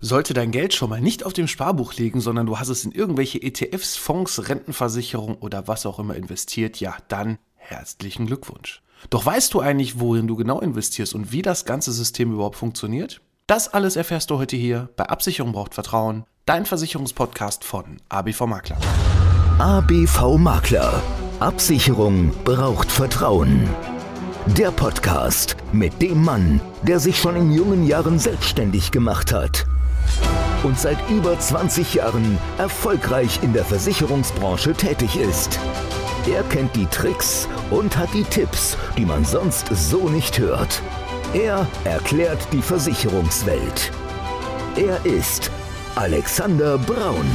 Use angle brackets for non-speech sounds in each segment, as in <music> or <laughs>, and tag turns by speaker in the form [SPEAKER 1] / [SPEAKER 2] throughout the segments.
[SPEAKER 1] Sollte dein Geld schon mal nicht auf dem Sparbuch liegen, sondern du hast es in irgendwelche ETFs, Fonds, Rentenversicherung oder was auch immer investiert, ja, dann herzlichen Glückwunsch. Doch weißt du eigentlich, worin du genau investierst und wie das ganze System überhaupt funktioniert? Das alles erfährst du heute hier bei Absicherung braucht Vertrauen, dein Versicherungspodcast von ABV Makler.
[SPEAKER 2] ABV Makler. Absicherung braucht Vertrauen. Der Podcast mit dem Mann, der sich schon in jungen Jahren selbstständig gemacht hat und seit über 20 Jahren erfolgreich in der Versicherungsbranche tätig ist. Er kennt die Tricks und hat die Tipps, die man sonst so nicht hört. Er erklärt die Versicherungswelt. Er ist Alexander Braun.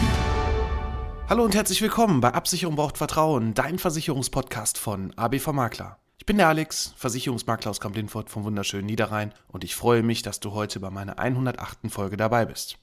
[SPEAKER 1] Hallo und herzlich willkommen bei Absicherung braucht Vertrauen, dein Versicherungspodcast von ABV Makler. Ich bin der Alex, Versicherungsmakler aus Kamp-Lindfort vom wunderschönen Niederrhein und ich freue mich, dass du heute bei meiner 108. Folge dabei bist.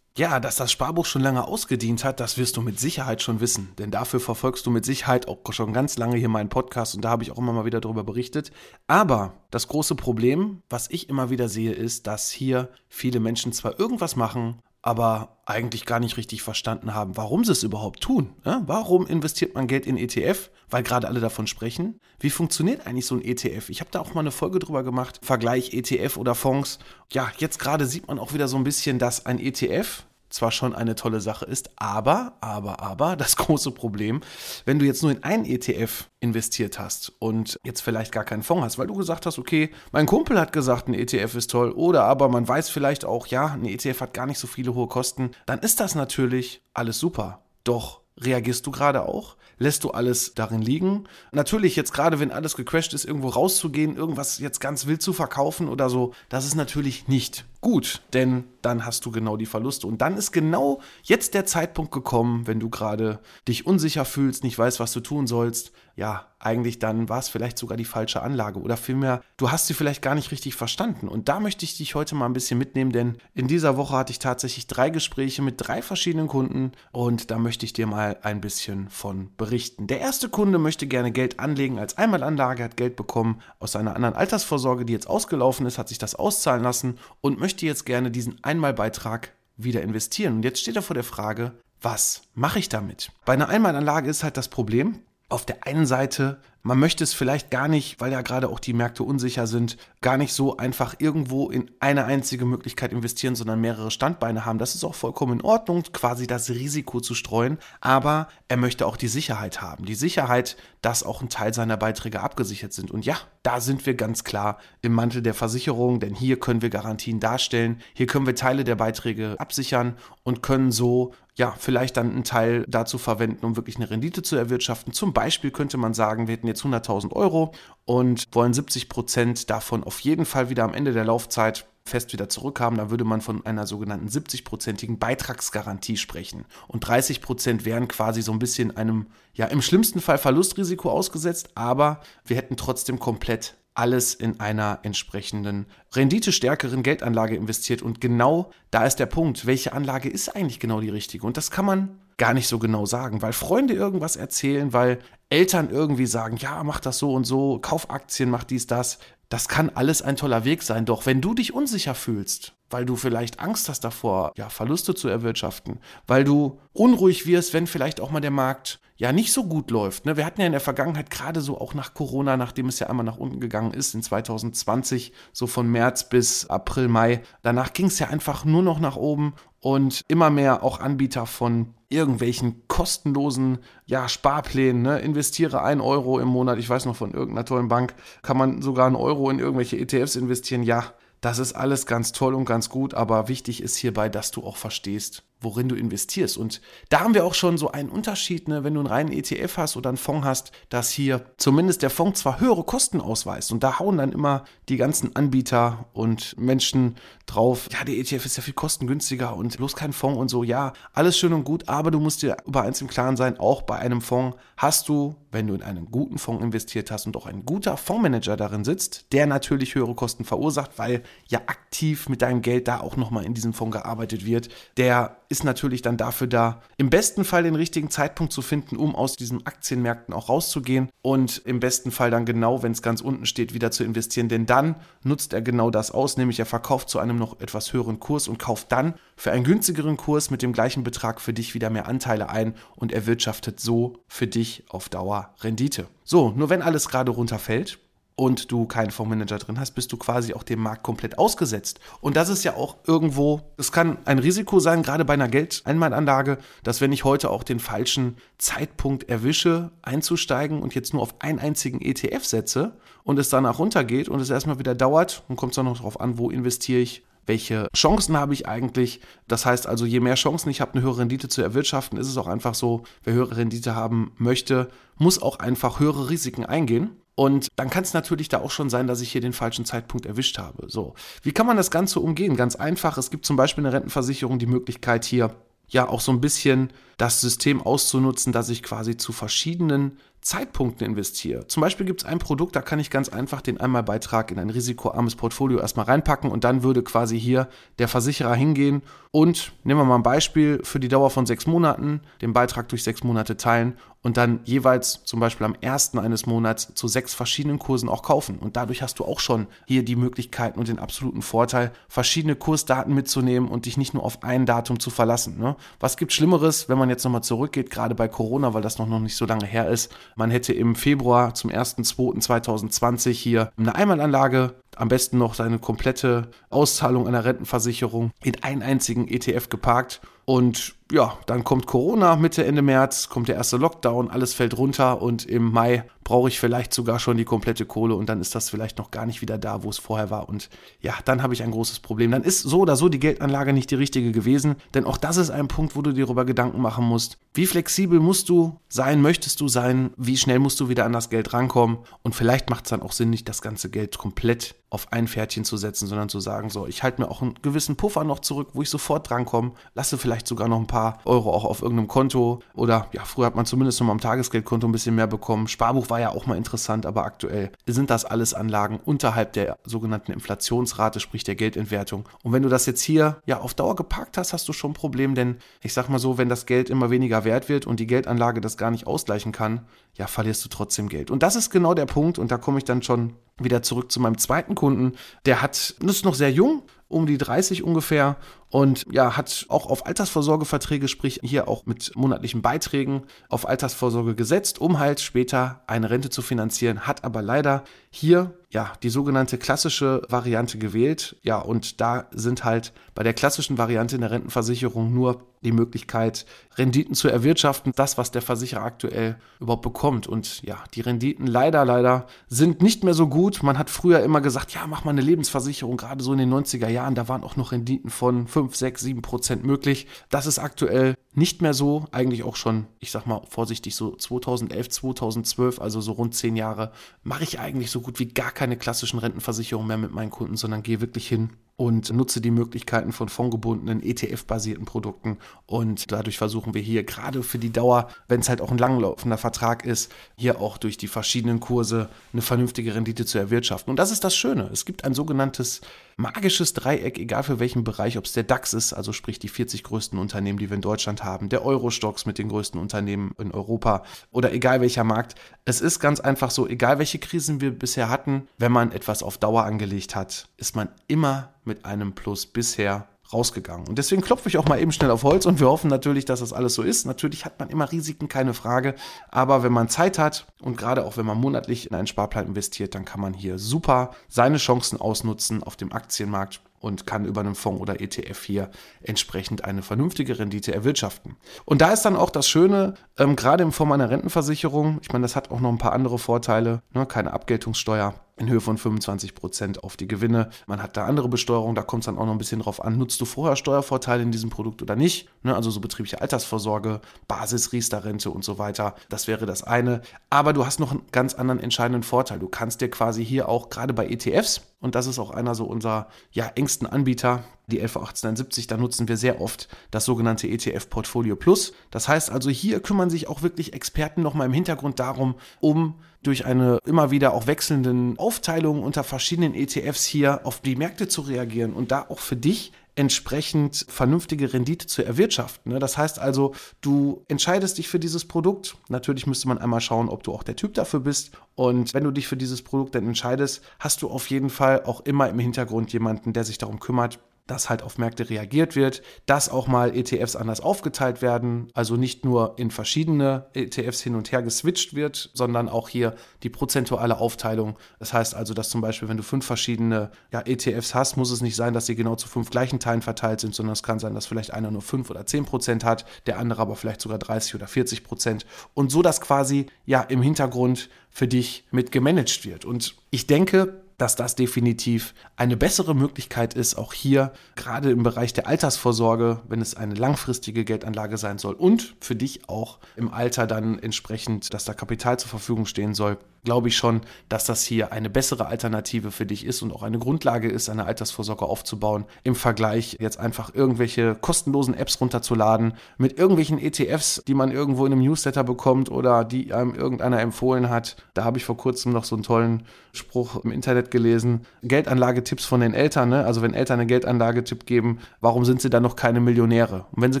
[SPEAKER 1] Ja, dass das Sparbuch schon lange ausgedient hat, das wirst du mit Sicherheit schon wissen, denn dafür verfolgst du mit Sicherheit auch schon ganz lange hier meinen Podcast und da habe ich auch immer mal wieder darüber berichtet. Aber das große Problem, was ich immer wieder sehe, ist, dass hier viele Menschen zwar irgendwas machen, aber eigentlich gar nicht richtig verstanden haben, warum sie es überhaupt tun. Ja? Warum investiert man Geld in ETF? Weil gerade alle davon sprechen. Wie funktioniert eigentlich so ein ETF? Ich habe da auch mal eine Folge drüber gemacht. Vergleich ETF oder Fonds. Ja, jetzt gerade sieht man auch wieder so ein bisschen, dass ein ETF, zwar schon eine tolle Sache ist, aber, aber, aber, das <laughs> große Problem, wenn du jetzt nur in einen ETF investiert hast und jetzt vielleicht gar keinen Fonds hast, weil du gesagt hast, okay, mein Kumpel hat gesagt, ein ETF ist toll, oder aber man weiß vielleicht auch, ja, ein ETF hat gar nicht so viele hohe Kosten, dann ist das natürlich alles super. Doch reagierst du gerade auch? Lässt du alles darin liegen? Natürlich, jetzt gerade, wenn alles gecrashed ist, irgendwo rauszugehen, irgendwas jetzt ganz wild zu verkaufen oder so, das ist natürlich nicht gut, denn dann hast du genau die Verluste. Und dann ist genau jetzt der Zeitpunkt gekommen, wenn du gerade dich unsicher fühlst, nicht weißt, was du tun sollst. Ja, eigentlich dann war es vielleicht sogar die falsche Anlage oder vielmehr, du hast sie vielleicht gar nicht richtig verstanden. Und da möchte ich dich heute mal ein bisschen mitnehmen, denn in dieser Woche hatte ich tatsächlich drei Gespräche mit drei verschiedenen Kunden und da möchte ich dir mal ein bisschen von berichten. Der erste Kunde möchte gerne Geld anlegen als Einmalanlage, hat Geld bekommen aus einer anderen Altersvorsorge, die jetzt ausgelaufen ist, hat sich das auszahlen lassen und möchte jetzt gerne diesen Einmalbeitrag wieder investieren. Und jetzt steht er vor der Frage, was mache ich damit? Bei einer Einmalanlage ist halt das Problem, auf der einen Seite man möchte es vielleicht gar nicht, weil ja gerade auch die Märkte unsicher sind, gar nicht so einfach irgendwo in eine einzige Möglichkeit investieren, sondern mehrere Standbeine haben. Das ist auch vollkommen in Ordnung, quasi das Risiko zu streuen. Aber er möchte auch die Sicherheit haben. Die Sicherheit, dass auch ein Teil seiner Beiträge abgesichert sind. Und ja, da sind wir ganz klar im Mantel der Versicherung, denn hier können wir Garantien darstellen. Hier können wir Teile der Beiträge absichern und können so ja, vielleicht dann einen Teil dazu verwenden, um wirklich eine Rendite zu erwirtschaften. Zum Beispiel könnte man sagen, wir hätten jetzt 100.000 Euro und wollen 70 Prozent davon auf jeden Fall wieder am Ende der Laufzeit fest wieder zurückhaben, dann würde man von einer sogenannten 70-prozentigen Beitragsgarantie sprechen. Und 30 Prozent wären quasi so ein bisschen einem, ja, im schlimmsten Fall Verlustrisiko ausgesetzt, aber wir hätten trotzdem komplett alles in einer entsprechenden renditestärkeren Geldanlage investiert. Und genau da ist der Punkt, welche Anlage ist eigentlich genau die richtige? Und das kann man gar nicht so genau sagen, weil Freunde irgendwas erzählen, weil Eltern irgendwie sagen, ja, mach das so und so, kauf Aktien, mach dies, das. Das kann alles ein toller Weg sein. Doch wenn du dich unsicher fühlst, weil du vielleicht Angst hast davor, ja, Verluste zu erwirtschaften, weil du unruhig wirst, wenn vielleicht auch mal der Markt ja nicht so gut läuft. Ne? Wir hatten ja in der Vergangenheit gerade so auch nach Corona, nachdem es ja einmal nach unten gegangen ist, in 2020, so von März bis April, Mai, danach ging es ja einfach nur noch nach oben und immer mehr auch Anbieter von irgendwelchen kostenlosen ja, Sparplänen. Ne? Investiere ein Euro im Monat, ich weiß noch von irgendeiner tollen Bank, kann man sogar einen Euro in irgendwelche ETFs investieren. Ja, das ist alles ganz toll und ganz gut, aber wichtig ist hierbei, dass du auch verstehst, worin du investierst. Und da haben wir auch schon so einen Unterschied, ne, wenn du einen reinen ETF hast oder einen Fonds hast, dass hier zumindest der Fonds zwar höhere Kosten ausweist und da hauen dann immer die ganzen Anbieter und Menschen drauf, ja, der ETF ist ja viel kostengünstiger und bloß kein Fonds und so, ja, alles schön und gut, aber du musst dir über eins im Klaren sein, auch bei einem Fonds hast du, wenn du in einen guten Fonds investiert hast und auch ein guter Fondsmanager darin sitzt, der natürlich höhere Kosten verursacht, weil ja aktiv mit deinem Geld da auch nochmal in diesem Fonds gearbeitet wird, der ist natürlich dann dafür da, im besten Fall den richtigen Zeitpunkt zu finden, um aus diesen Aktienmärkten auch rauszugehen und im besten Fall dann genau, wenn es ganz unten steht, wieder zu investieren. Denn dann nutzt er genau das aus, nämlich er verkauft zu einem noch etwas höheren Kurs und kauft dann für einen günstigeren Kurs mit dem gleichen Betrag für dich wieder mehr Anteile ein und erwirtschaftet so für dich auf Dauer Rendite. So, nur wenn alles gerade runterfällt, und du keinen Fondsmanager drin hast, bist du quasi auch dem Markt komplett ausgesetzt. Und das ist ja auch irgendwo, es kann ein Risiko sein, gerade bei einer Geldeinmalanlage, dass wenn ich heute auch den falschen Zeitpunkt erwische, einzusteigen und jetzt nur auf einen einzigen ETF setze und es danach runtergeht und es erstmal wieder dauert, dann kommt es auch noch darauf an, wo investiere ich, welche Chancen habe ich eigentlich. Das heißt also, je mehr Chancen ich habe, eine höhere Rendite zu erwirtschaften, ist es auch einfach so, wer höhere Rendite haben möchte, muss auch einfach höhere Risiken eingehen. Und dann kann es natürlich da auch schon sein, dass ich hier den falschen Zeitpunkt erwischt habe. So, wie kann man das Ganze umgehen? Ganz einfach. Es gibt zum Beispiel eine Rentenversicherung die Möglichkeit hier ja auch so ein bisschen das System auszunutzen, dass ich quasi zu verschiedenen Zeitpunkten investiere. Zum Beispiel gibt es ein Produkt, da kann ich ganz einfach den Einmalbeitrag in ein risikoarmes Portfolio erstmal reinpacken und dann würde quasi hier der Versicherer hingehen und nehmen wir mal ein Beispiel für die Dauer von sechs Monaten, den Beitrag durch sechs Monate teilen und dann jeweils zum Beispiel am ersten eines Monats zu sechs verschiedenen Kursen auch kaufen. Und dadurch hast du auch schon hier die Möglichkeiten und den absoluten Vorteil, verschiedene Kursdaten mitzunehmen und dich nicht nur auf ein Datum zu verlassen. Ne? Was gibt Schlimmeres, wenn man jetzt nochmal zurückgeht, gerade bei Corona, weil das noch, noch nicht so lange her ist. Man hätte im Februar zum 1.2.2020 hier eine Einmalanlage am besten noch seine komplette Auszahlung einer Rentenversicherung in einen einzigen ETF geparkt und ja, dann kommt Corona Mitte, Ende März, kommt der erste Lockdown, alles fällt runter und im Mai brauche ich vielleicht sogar schon die komplette Kohle und dann ist das vielleicht noch gar nicht wieder da, wo es vorher war. Und ja, dann habe ich ein großes Problem. Dann ist so oder so die Geldanlage nicht die richtige gewesen, denn auch das ist ein Punkt, wo du dir darüber Gedanken machen musst. Wie flexibel musst du sein, möchtest du sein, wie schnell musst du wieder an das Geld rankommen und vielleicht macht es dann auch Sinn, nicht das ganze Geld komplett auf ein Pferdchen zu setzen, sondern zu sagen, so, ich halte mir auch einen gewissen Puffer noch zurück, wo ich sofort drankomme, lasse vielleicht sogar noch ein paar Euro auch auf irgendeinem Konto oder ja, früher hat man zumindest noch mal am Tagesgeldkonto ein bisschen mehr bekommen. Sparbuch war ja auch mal interessant, aber aktuell sind das alles Anlagen unterhalb der sogenannten Inflationsrate, sprich der Geldentwertung. Und wenn du das jetzt hier ja auf Dauer geparkt hast, hast du schon ein Problem, denn ich sag mal so, wenn das Geld immer weniger wert wird und die Geldanlage das gar nicht ausgleichen kann, ja, verlierst du trotzdem Geld. Und das ist genau der Punkt und da komme ich dann schon wieder zurück zu meinem zweiten Kunden. Der hat, ist noch sehr jung, um die 30 ungefähr und ja, hat auch auf Altersvorsorgeverträge, sprich hier auch mit monatlichen Beiträgen auf Altersvorsorge gesetzt, um halt später eine Rente zu finanzieren, hat aber leider hier ja die sogenannte klassische Variante gewählt. Ja, und da sind halt bei der klassischen Variante in der Rentenversicherung nur die Möglichkeit, Renditen zu erwirtschaften, das, was der Versicherer aktuell überhaupt bekommt. Und ja, die Renditen leider, leider sind nicht mehr so gut. Man hat früher immer gesagt, ja, mach mal eine Lebensversicherung, gerade so in den 90er Jahren, da waren auch noch Renditen von 5, 6, 7 Prozent möglich. Das ist aktuell nicht mehr so, eigentlich auch schon, ich sag mal vorsichtig, so 2011, 2012, also so rund 10 Jahre, mache ich eigentlich so gut wie gar keine klassischen Rentenversicherungen mehr mit meinen Kunden, sondern gehe wirklich hin und nutze die Möglichkeiten von fondgebundenen ETF-basierten Produkten. Und dadurch versuchen wir hier gerade für die Dauer, wenn es halt auch ein langlaufender Vertrag ist, hier auch durch die verschiedenen Kurse eine vernünftige Rendite zu erwirtschaften. Und das ist das Schöne. Es gibt ein sogenanntes magisches Dreieck, egal für welchen Bereich, ob es der DAX ist, also sprich die 40 größten Unternehmen, die wir in Deutschland haben, der Euro-Stocks mit den größten Unternehmen in Europa oder egal welcher Markt. Es ist ganz einfach so, egal welche Krisen wir bisher hatten, wenn man etwas auf Dauer angelegt hat, ist man immer mit einem Plus bisher rausgegangen. Und deswegen klopfe ich auch mal eben schnell auf Holz und wir hoffen natürlich, dass das alles so ist. Natürlich hat man immer Risiken, keine Frage. Aber wenn man Zeit hat und gerade auch wenn man monatlich in einen Sparplan investiert, dann kann man hier super seine Chancen ausnutzen auf dem Aktienmarkt und kann über einen Fonds oder ETF hier entsprechend eine vernünftige Rendite erwirtschaften. Und da ist dann auch das Schöne, ähm, gerade in Form einer Rentenversicherung, ich meine, das hat auch noch ein paar andere Vorteile, ne, keine Abgeltungssteuer, in Höhe von 25 Prozent auf die Gewinne. Man hat da andere Besteuerung, da kommt es dann auch noch ein bisschen drauf an, nutzt du vorher Steuervorteile in diesem Produkt oder nicht? Ne, also so betriebliche Altersvorsorge, Basis, Riester-Rente und so weiter. Das wäre das eine. Aber du hast noch einen ganz anderen entscheidenden Vorteil. Du kannst dir quasi hier auch gerade bei ETFs, und das ist auch einer so unserer ja, engsten Anbieter, die 111871, da nutzen wir sehr oft das sogenannte ETF Portfolio Plus. Das heißt also, hier kümmern sich auch wirklich Experten nochmal im Hintergrund darum, um durch eine immer wieder auch wechselnden Aufteilung unter verschiedenen ETFs hier auf die Märkte zu reagieren und da auch für dich entsprechend vernünftige Rendite zu erwirtschaften. Ne? Das heißt also, du entscheidest dich für dieses Produkt. Natürlich müsste man einmal schauen, ob du auch der Typ dafür bist. Und wenn du dich für dieses Produkt dann entscheidest, hast du auf jeden Fall auch immer im Hintergrund jemanden, der sich darum kümmert, dass halt auf Märkte reagiert wird, dass auch mal ETFs anders aufgeteilt werden, also nicht nur in verschiedene ETFs hin und her geswitcht wird, sondern auch hier die prozentuale Aufteilung. Das heißt also, dass zum Beispiel, wenn du fünf verschiedene ja, ETFs hast, muss es nicht sein, dass sie genau zu fünf gleichen Teilen verteilt sind, sondern es kann sein, dass vielleicht einer nur fünf oder zehn Prozent hat, der andere aber vielleicht sogar 30 oder 40 Prozent und so, dass quasi ja im Hintergrund für dich mit gemanagt wird. Und ich denke, dass das definitiv eine bessere Möglichkeit ist, auch hier gerade im Bereich der Altersvorsorge, wenn es eine langfristige Geldanlage sein soll und für dich auch im Alter dann entsprechend, dass da Kapital zur Verfügung stehen soll, glaube ich schon, dass das hier eine bessere Alternative für dich ist und auch eine Grundlage ist, eine Altersvorsorge aufzubauen, im Vergleich jetzt einfach irgendwelche kostenlosen Apps runterzuladen mit irgendwelchen ETFs, die man irgendwo in einem Newsletter bekommt oder die einem irgendeiner empfohlen hat. Da habe ich vor kurzem noch so einen tollen Spruch im Internet gelesen. Geldanlagetipps von den Eltern, ne? also wenn Eltern einen Geldanlagetipp geben, warum sind sie dann noch keine Millionäre? Und wenn sie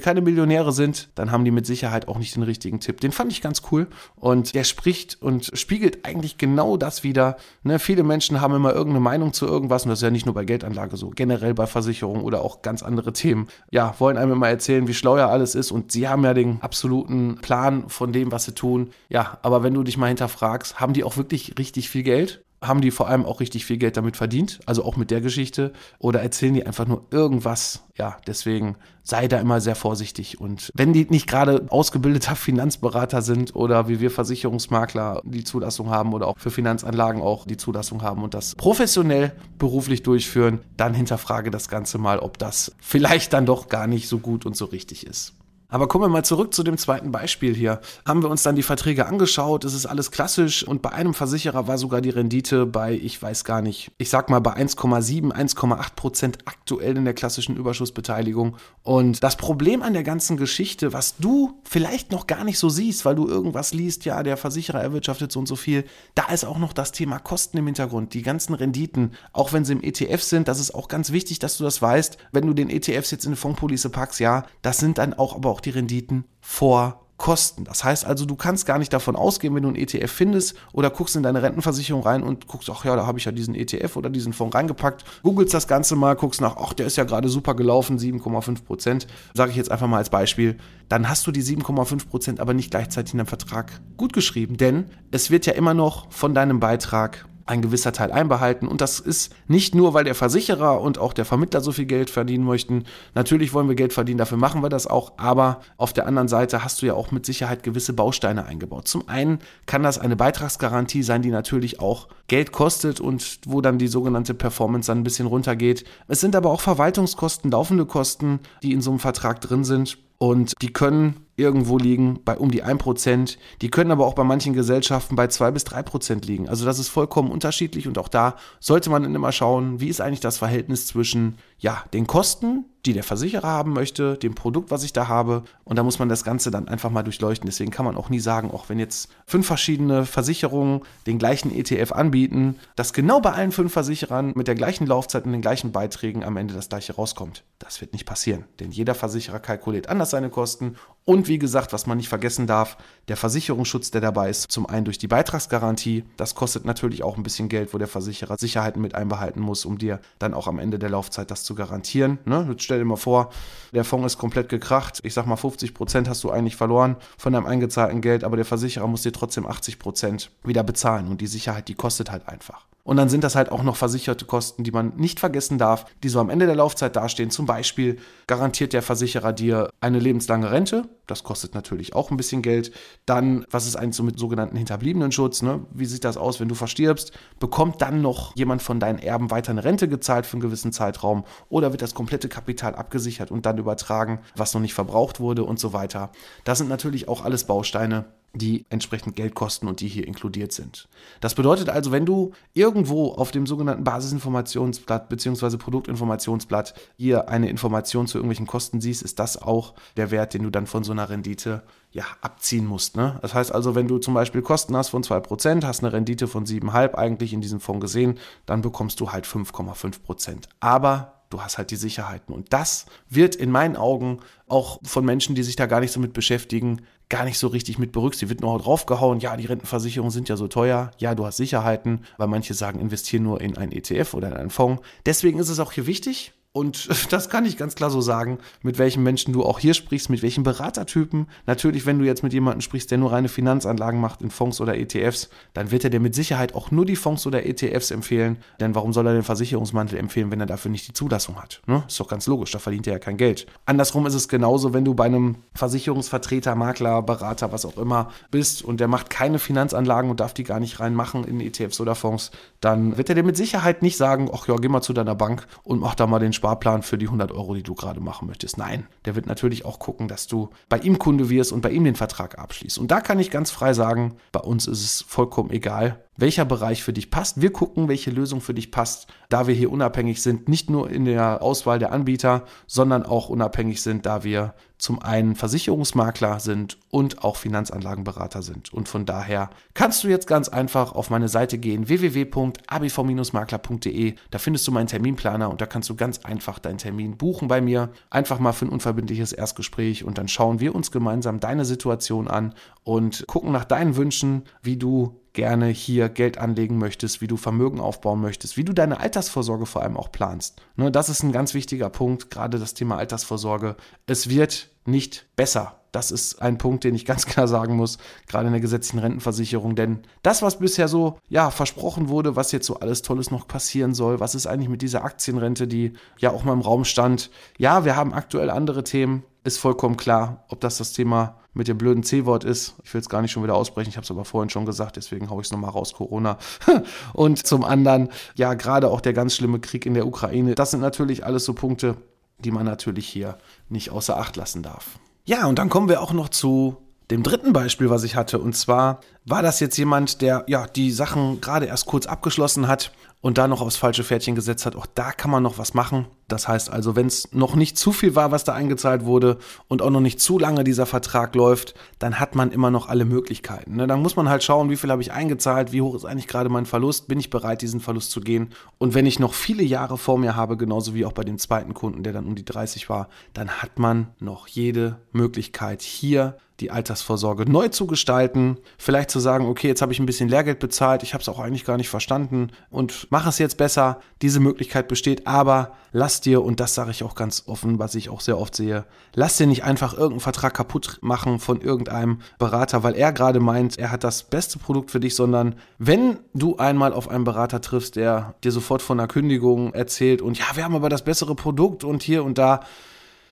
[SPEAKER 1] keine Millionäre sind, dann haben die mit Sicherheit auch nicht den richtigen Tipp. Den fand ich ganz cool und der spricht und spiegelt eigentlich genau das wieder. Ne? Viele Menschen haben immer irgendeine Meinung zu irgendwas und das ist ja nicht nur bei Geldanlage so, generell bei Versicherungen oder auch ganz andere Themen. Ja, wollen einem immer erzählen, wie schlau ja alles ist und sie haben ja den absoluten Plan von dem, was sie tun. Ja, aber wenn du dich mal hinterfragst, haben die auch wirklich richtig viel Geld? Haben die vor allem auch richtig viel Geld damit verdient, also auch mit der Geschichte, oder erzählen die einfach nur irgendwas? Ja, deswegen sei da immer sehr vorsichtig. Und wenn die nicht gerade ausgebildeter <laughs> Finanzberater sind oder wie wir Versicherungsmakler die Zulassung haben oder auch für Finanzanlagen auch die Zulassung haben und das professionell beruflich durchführen, dann hinterfrage das Ganze mal, ob das vielleicht dann doch gar nicht so gut und so richtig ist. Aber kommen wir mal zurück zu dem zweiten Beispiel hier. Haben wir uns dann die Verträge angeschaut, es ist alles klassisch und bei einem Versicherer war sogar die Rendite bei, ich weiß gar nicht, ich sag mal bei 1,7, 1,8 Prozent aktuell in der klassischen Überschussbeteiligung. Und das Problem an der ganzen Geschichte, was du vielleicht noch gar nicht so siehst, weil du irgendwas liest, ja, der Versicherer erwirtschaftet so und so viel, da ist auch noch das Thema Kosten im Hintergrund, die ganzen Renditen, auch wenn sie im ETF sind, das ist auch ganz wichtig, dass du das weißt. Wenn du den ETFs jetzt in eine Fondspolice packst, ja, das sind dann auch aber auch auch die Renditen vor Kosten. Das heißt also, du kannst gar nicht davon ausgehen, wenn du einen ETF findest oder guckst in deine Rentenversicherung rein und guckst, ach ja, da habe ich ja diesen ETF oder diesen Fonds reingepackt, googelst das Ganze mal, guckst nach, ach, der ist ja gerade super gelaufen, 7,5 Prozent, sage ich jetzt einfach mal als Beispiel, dann hast du die 7,5 Prozent aber nicht gleichzeitig in deinem Vertrag gut geschrieben, denn es wird ja immer noch von deinem Beitrag ein gewisser Teil einbehalten. Und das ist nicht nur, weil der Versicherer und auch der Vermittler so viel Geld verdienen möchten. Natürlich wollen wir Geld verdienen, dafür machen wir das auch. Aber auf der anderen Seite hast du ja auch mit Sicherheit gewisse Bausteine eingebaut. Zum einen kann das eine Beitragsgarantie sein, die natürlich auch Geld kostet und wo dann die sogenannte Performance dann ein bisschen runtergeht. Es sind aber auch Verwaltungskosten, laufende Kosten, die in so einem Vertrag drin sind. Und die können irgendwo liegen bei um die 1%. Die können aber auch bei manchen Gesellschaften bei 2 bis 3% liegen. Also das ist vollkommen unterschiedlich und auch da sollte man immer schauen, wie ist eigentlich das Verhältnis zwischen ja, den Kosten, die der Versicherer haben möchte, dem Produkt, was ich da habe. Und da muss man das Ganze dann einfach mal durchleuchten. Deswegen kann man auch nie sagen, auch wenn jetzt fünf verschiedene Versicherungen den gleichen ETF anbieten, dass genau bei allen fünf Versicherern mit der gleichen Laufzeit und den gleichen Beiträgen am Ende das gleiche rauskommt. Das wird nicht passieren. Denn jeder Versicherer kalkuliert anders seine Kosten und wie gesagt, was man nicht vergessen darf, der Versicherungsschutz, der dabei ist, zum einen durch die Beitragsgarantie, das kostet natürlich auch ein bisschen Geld, wo der Versicherer Sicherheiten mit einbehalten muss, um dir dann auch am Ende der Laufzeit das zu garantieren. Ne? Jetzt stell dir mal vor, der Fonds ist komplett gekracht, ich sag mal 50 Prozent hast du eigentlich verloren von deinem eingezahlten Geld, aber der Versicherer muss dir trotzdem 80 Prozent wieder bezahlen und die Sicherheit, die kostet halt einfach. Und dann sind das halt auch noch versicherte Kosten, die man nicht vergessen darf, die so am Ende der Laufzeit dastehen. Zum Beispiel garantiert der Versicherer dir eine lebenslange Rente. Das kostet natürlich auch ein bisschen Geld. Dann, was ist eigentlich so mit sogenannten Hinterbliebenenschutz? Ne? Wie sieht das aus, wenn du verstirbst? Bekommt dann noch jemand von deinen Erben weiter eine Rente gezahlt für einen gewissen Zeitraum? Oder wird das komplette Kapital abgesichert und dann übertragen, was noch nicht verbraucht wurde und so weiter? Das sind natürlich auch alles Bausteine, die entsprechend Geld kosten und die hier inkludiert sind. Das bedeutet also, wenn du irgendwo auf dem sogenannten Basisinformationsblatt bzw. Produktinformationsblatt hier eine Information zu irgendwelchen Kosten siehst, ist das auch der Wert, den du dann von so einer Rendite ja, abziehen musst. Ne? Das heißt also, wenn du zum Beispiel Kosten hast von 2%, hast eine Rendite von 7,5 eigentlich in diesem Fonds gesehen, dann bekommst du halt 5,5%. Aber du hast halt die Sicherheiten. Und das wird in meinen Augen auch von Menschen, die sich da gar nicht so mit beschäftigen, gar nicht so richtig mit berücksichtigt. Wird nur draufgehauen, ja, die Rentenversicherungen sind ja so teuer, ja, du hast Sicherheiten, weil manche sagen, investieren nur in einen ETF oder in einen Fonds. Deswegen ist es auch hier wichtig, und <laughs> das kann ich ganz klar so sagen, mit welchen Menschen du auch hier sprichst, mit welchen Beratertypen. Natürlich, wenn du jetzt mit jemandem sprichst, der nur reine Finanzanlagen macht in Fonds oder ETFs, dann wird er dir mit Sicherheit auch nur die Fonds oder ETFs empfehlen. Denn warum soll er den Versicherungsmantel empfehlen, wenn er dafür nicht die Zulassung hat? Ne? Ist doch ganz logisch, da verdient er ja kein Geld. Andersrum ist es genauso, wenn du bei einem Versicherungsvertreter, Makler, Berater, was auch immer bist und der macht keine Finanzanlagen und darf die gar nicht reinmachen in ETFs oder Fonds, dann wird er dir mit Sicherheit nicht sagen, ach ja, geh mal zu deiner Bank und mach da mal den Sparplan für die 100 Euro, die du gerade machen möchtest. Nein, der wird natürlich auch gucken, dass du bei ihm Kunde wirst und bei ihm den Vertrag abschließt. Und da kann ich ganz frei sagen, bei uns ist es vollkommen egal, welcher Bereich für dich passt. Wir gucken, welche Lösung für dich passt, da wir hier unabhängig sind, nicht nur in der Auswahl der Anbieter, sondern auch unabhängig sind, da wir zum einen Versicherungsmakler sind und auch Finanzanlagenberater sind. Und von daher kannst du jetzt ganz einfach auf meine Seite gehen, www.abv-makler.de. Da findest du meinen Terminplaner und da kannst du ganz einfach deinen Termin buchen bei mir. Einfach mal für ein unverbindliches Erstgespräch und dann schauen wir uns gemeinsam deine Situation an und gucken nach deinen Wünschen, wie du gerne hier Geld anlegen möchtest, wie du Vermögen aufbauen möchtest, wie du deine Altersvorsorge vor allem auch planst. Ne, das ist ein ganz wichtiger Punkt, gerade das Thema Altersvorsorge. Es wird nicht besser. Das ist ein Punkt, den ich ganz <laughs> klar sagen muss, gerade in der gesetzlichen Rentenversicherung. Denn das, was bisher so ja versprochen wurde, was jetzt so alles Tolles noch passieren soll, was ist eigentlich mit dieser Aktienrente, die ja auch mal im Raum stand? Ja, wir haben aktuell andere Themen, ist vollkommen klar, ob das das Thema mit dem blöden C-Wort ist. Ich will es gar nicht schon wieder aussprechen, ich habe es aber vorhin schon gesagt, deswegen haue ich es nochmal raus, Corona. <laughs> Und zum anderen, ja, gerade auch der ganz schlimme Krieg in der Ukraine. Das sind natürlich alles so Punkte, die man natürlich hier nicht außer Acht lassen darf. Ja, und dann kommen wir auch noch zu dem dritten Beispiel, was ich hatte. Und zwar war das jetzt jemand, der ja die Sachen gerade erst kurz abgeschlossen hat und da noch aufs falsche Pferdchen gesetzt hat, auch da kann man noch was machen. Das heißt also, wenn es noch nicht zu viel war, was da eingezahlt wurde und auch noch nicht zu lange dieser Vertrag läuft, dann hat man immer noch alle Möglichkeiten. Ne? Dann muss man halt schauen, wie viel habe ich eingezahlt, wie hoch ist eigentlich gerade mein Verlust, bin ich bereit, diesen Verlust zu gehen. Und wenn ich noch viele Jahre vor mir habe, genauso wie auch bei dem zweiten Kunden, der dann um die 30 war, dann hat man noch jede Möglichkeit hier die Altersvorsorge neu zu gestalten, vielleicht zu sagen, okay, jetzt habe ich ein bisschen Lehrgeld bezahlt, ich habe es auch eigentlich gar nicht verstanden und mache es jetzt besser. Diese Möglichkeit besteht, aber dir, und das sage ich auch ganz offen, was ich auch sehr oft sehe, lass dir nicht einfach irgendeinen Vertrag kaputt machen von irgendeinem Berater, weil er gerade meint, er hat das beste Produkt für dich, sondern wenn du einmal auf einen Berater triffst, der dir sofort von einer Kündigung erzählt und ja, wir haben aber das bessere Produkt und hier und da,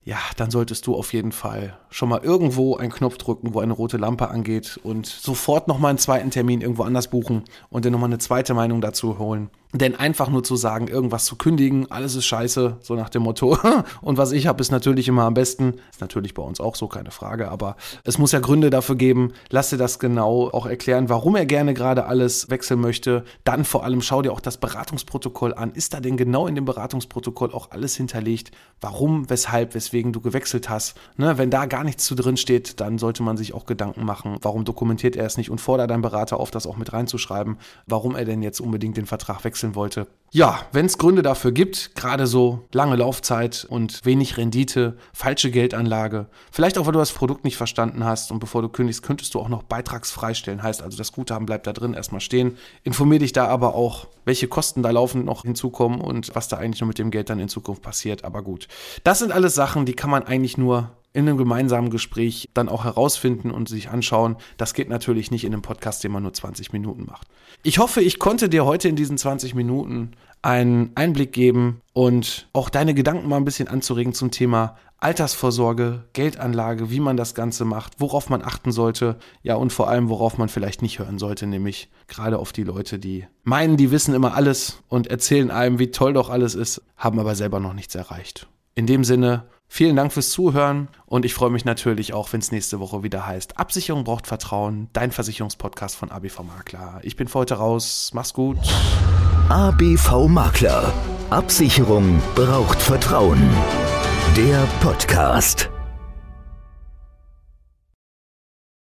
[SPEAKER 1] ja, dann solltest du auf jeden Fall schon mal irgendwo einen Knopf drücken, wo eine rote Lampe angeht und sofort nochmal einen zweiten Termin irgendwo anders buchen und dir nochmal eine zweite Meinung dazu holen. Denn einfach nur zu sagen, irgendwas zu kündigen, alles ist scheiße, so nach dem Motto. <laughs> Und was ich habe, ist natürlich immer am besten. Ist natürlich bei uns auch so, keine Frage. Aber es muss ja Gründe dafür geben. Lass dir das genau auch erklären, warum er gerne gerade alles wechseln möchte. Dann vor allem schau dir auch das Beratungsprotokoll an. Ist da denn genau in dem Beratungsprotokoll auch alles hinterlegt? Warum, weshalb, weswegen du gewechselt hast? Ne, wenn da gar nichts zu drin steht, dann sollte man sich auch Gedanken machen. Warum dokumentiert er es nicht und fordert deinen Berater auf, das auch mit reinzuschreiben? Warum er denn jetzt unbedingt den Vertrag wechselt? Wechseln wollte. Ja, wenn es Gründe dafür gibt, gerade so lange Laufzeit und wenig Rendite, falsche Geldanlage, vielleicht auch, weil du das Produkt nicht verstanden hast und bevor du kündigst, könntest du auch noch beitragsfrei stellen. Heißt also, das Guthaben bleibt da drin erstmal stehen. Informier dich da aber auch, welche Kosten da laufend noch hinzukommen und was da eigentlich noch mit dem Geld dann in Zukunft passiert. Aber gut, das sind alles Sachen, die kann man eigentlich nur in einem gemeinsamen Gespräch dann auch herausfinden und sich anschauen. Das geht natürlich nicht in einem Podcast, den man nur 20 Minuten macht. Ich hoffe, ich konnte dir heute in diesen 20 Minuten einen Einblick geben und auch deine Gedanken mal ein bisschen anzuregen zum Thema Altersvorsorge, Geldanlage, wie man das Ganze macht, worauf man achten sollte, ja und vor allem, worauf man vielleicht nicht hören sollte, nämlich gerade auf die Leute, die meinen, die wissen immer alles und erzählen einem, wie toll doch alles ist, haben aber selber noch nichts erreicht. In dem Sinne, vielen Dank fürs Zuhören und ich freue mich natürlich auch, wenn es nächste Woche wieder heißt, Absicherung braucht Vertrauen, dein Versicherungspodcast von ABV Makler. Ich bin für heute raus, mach's gut.
[SPEAKER 2] ABV Makler. Absicherung braucht Vertrauen. Der Podcast.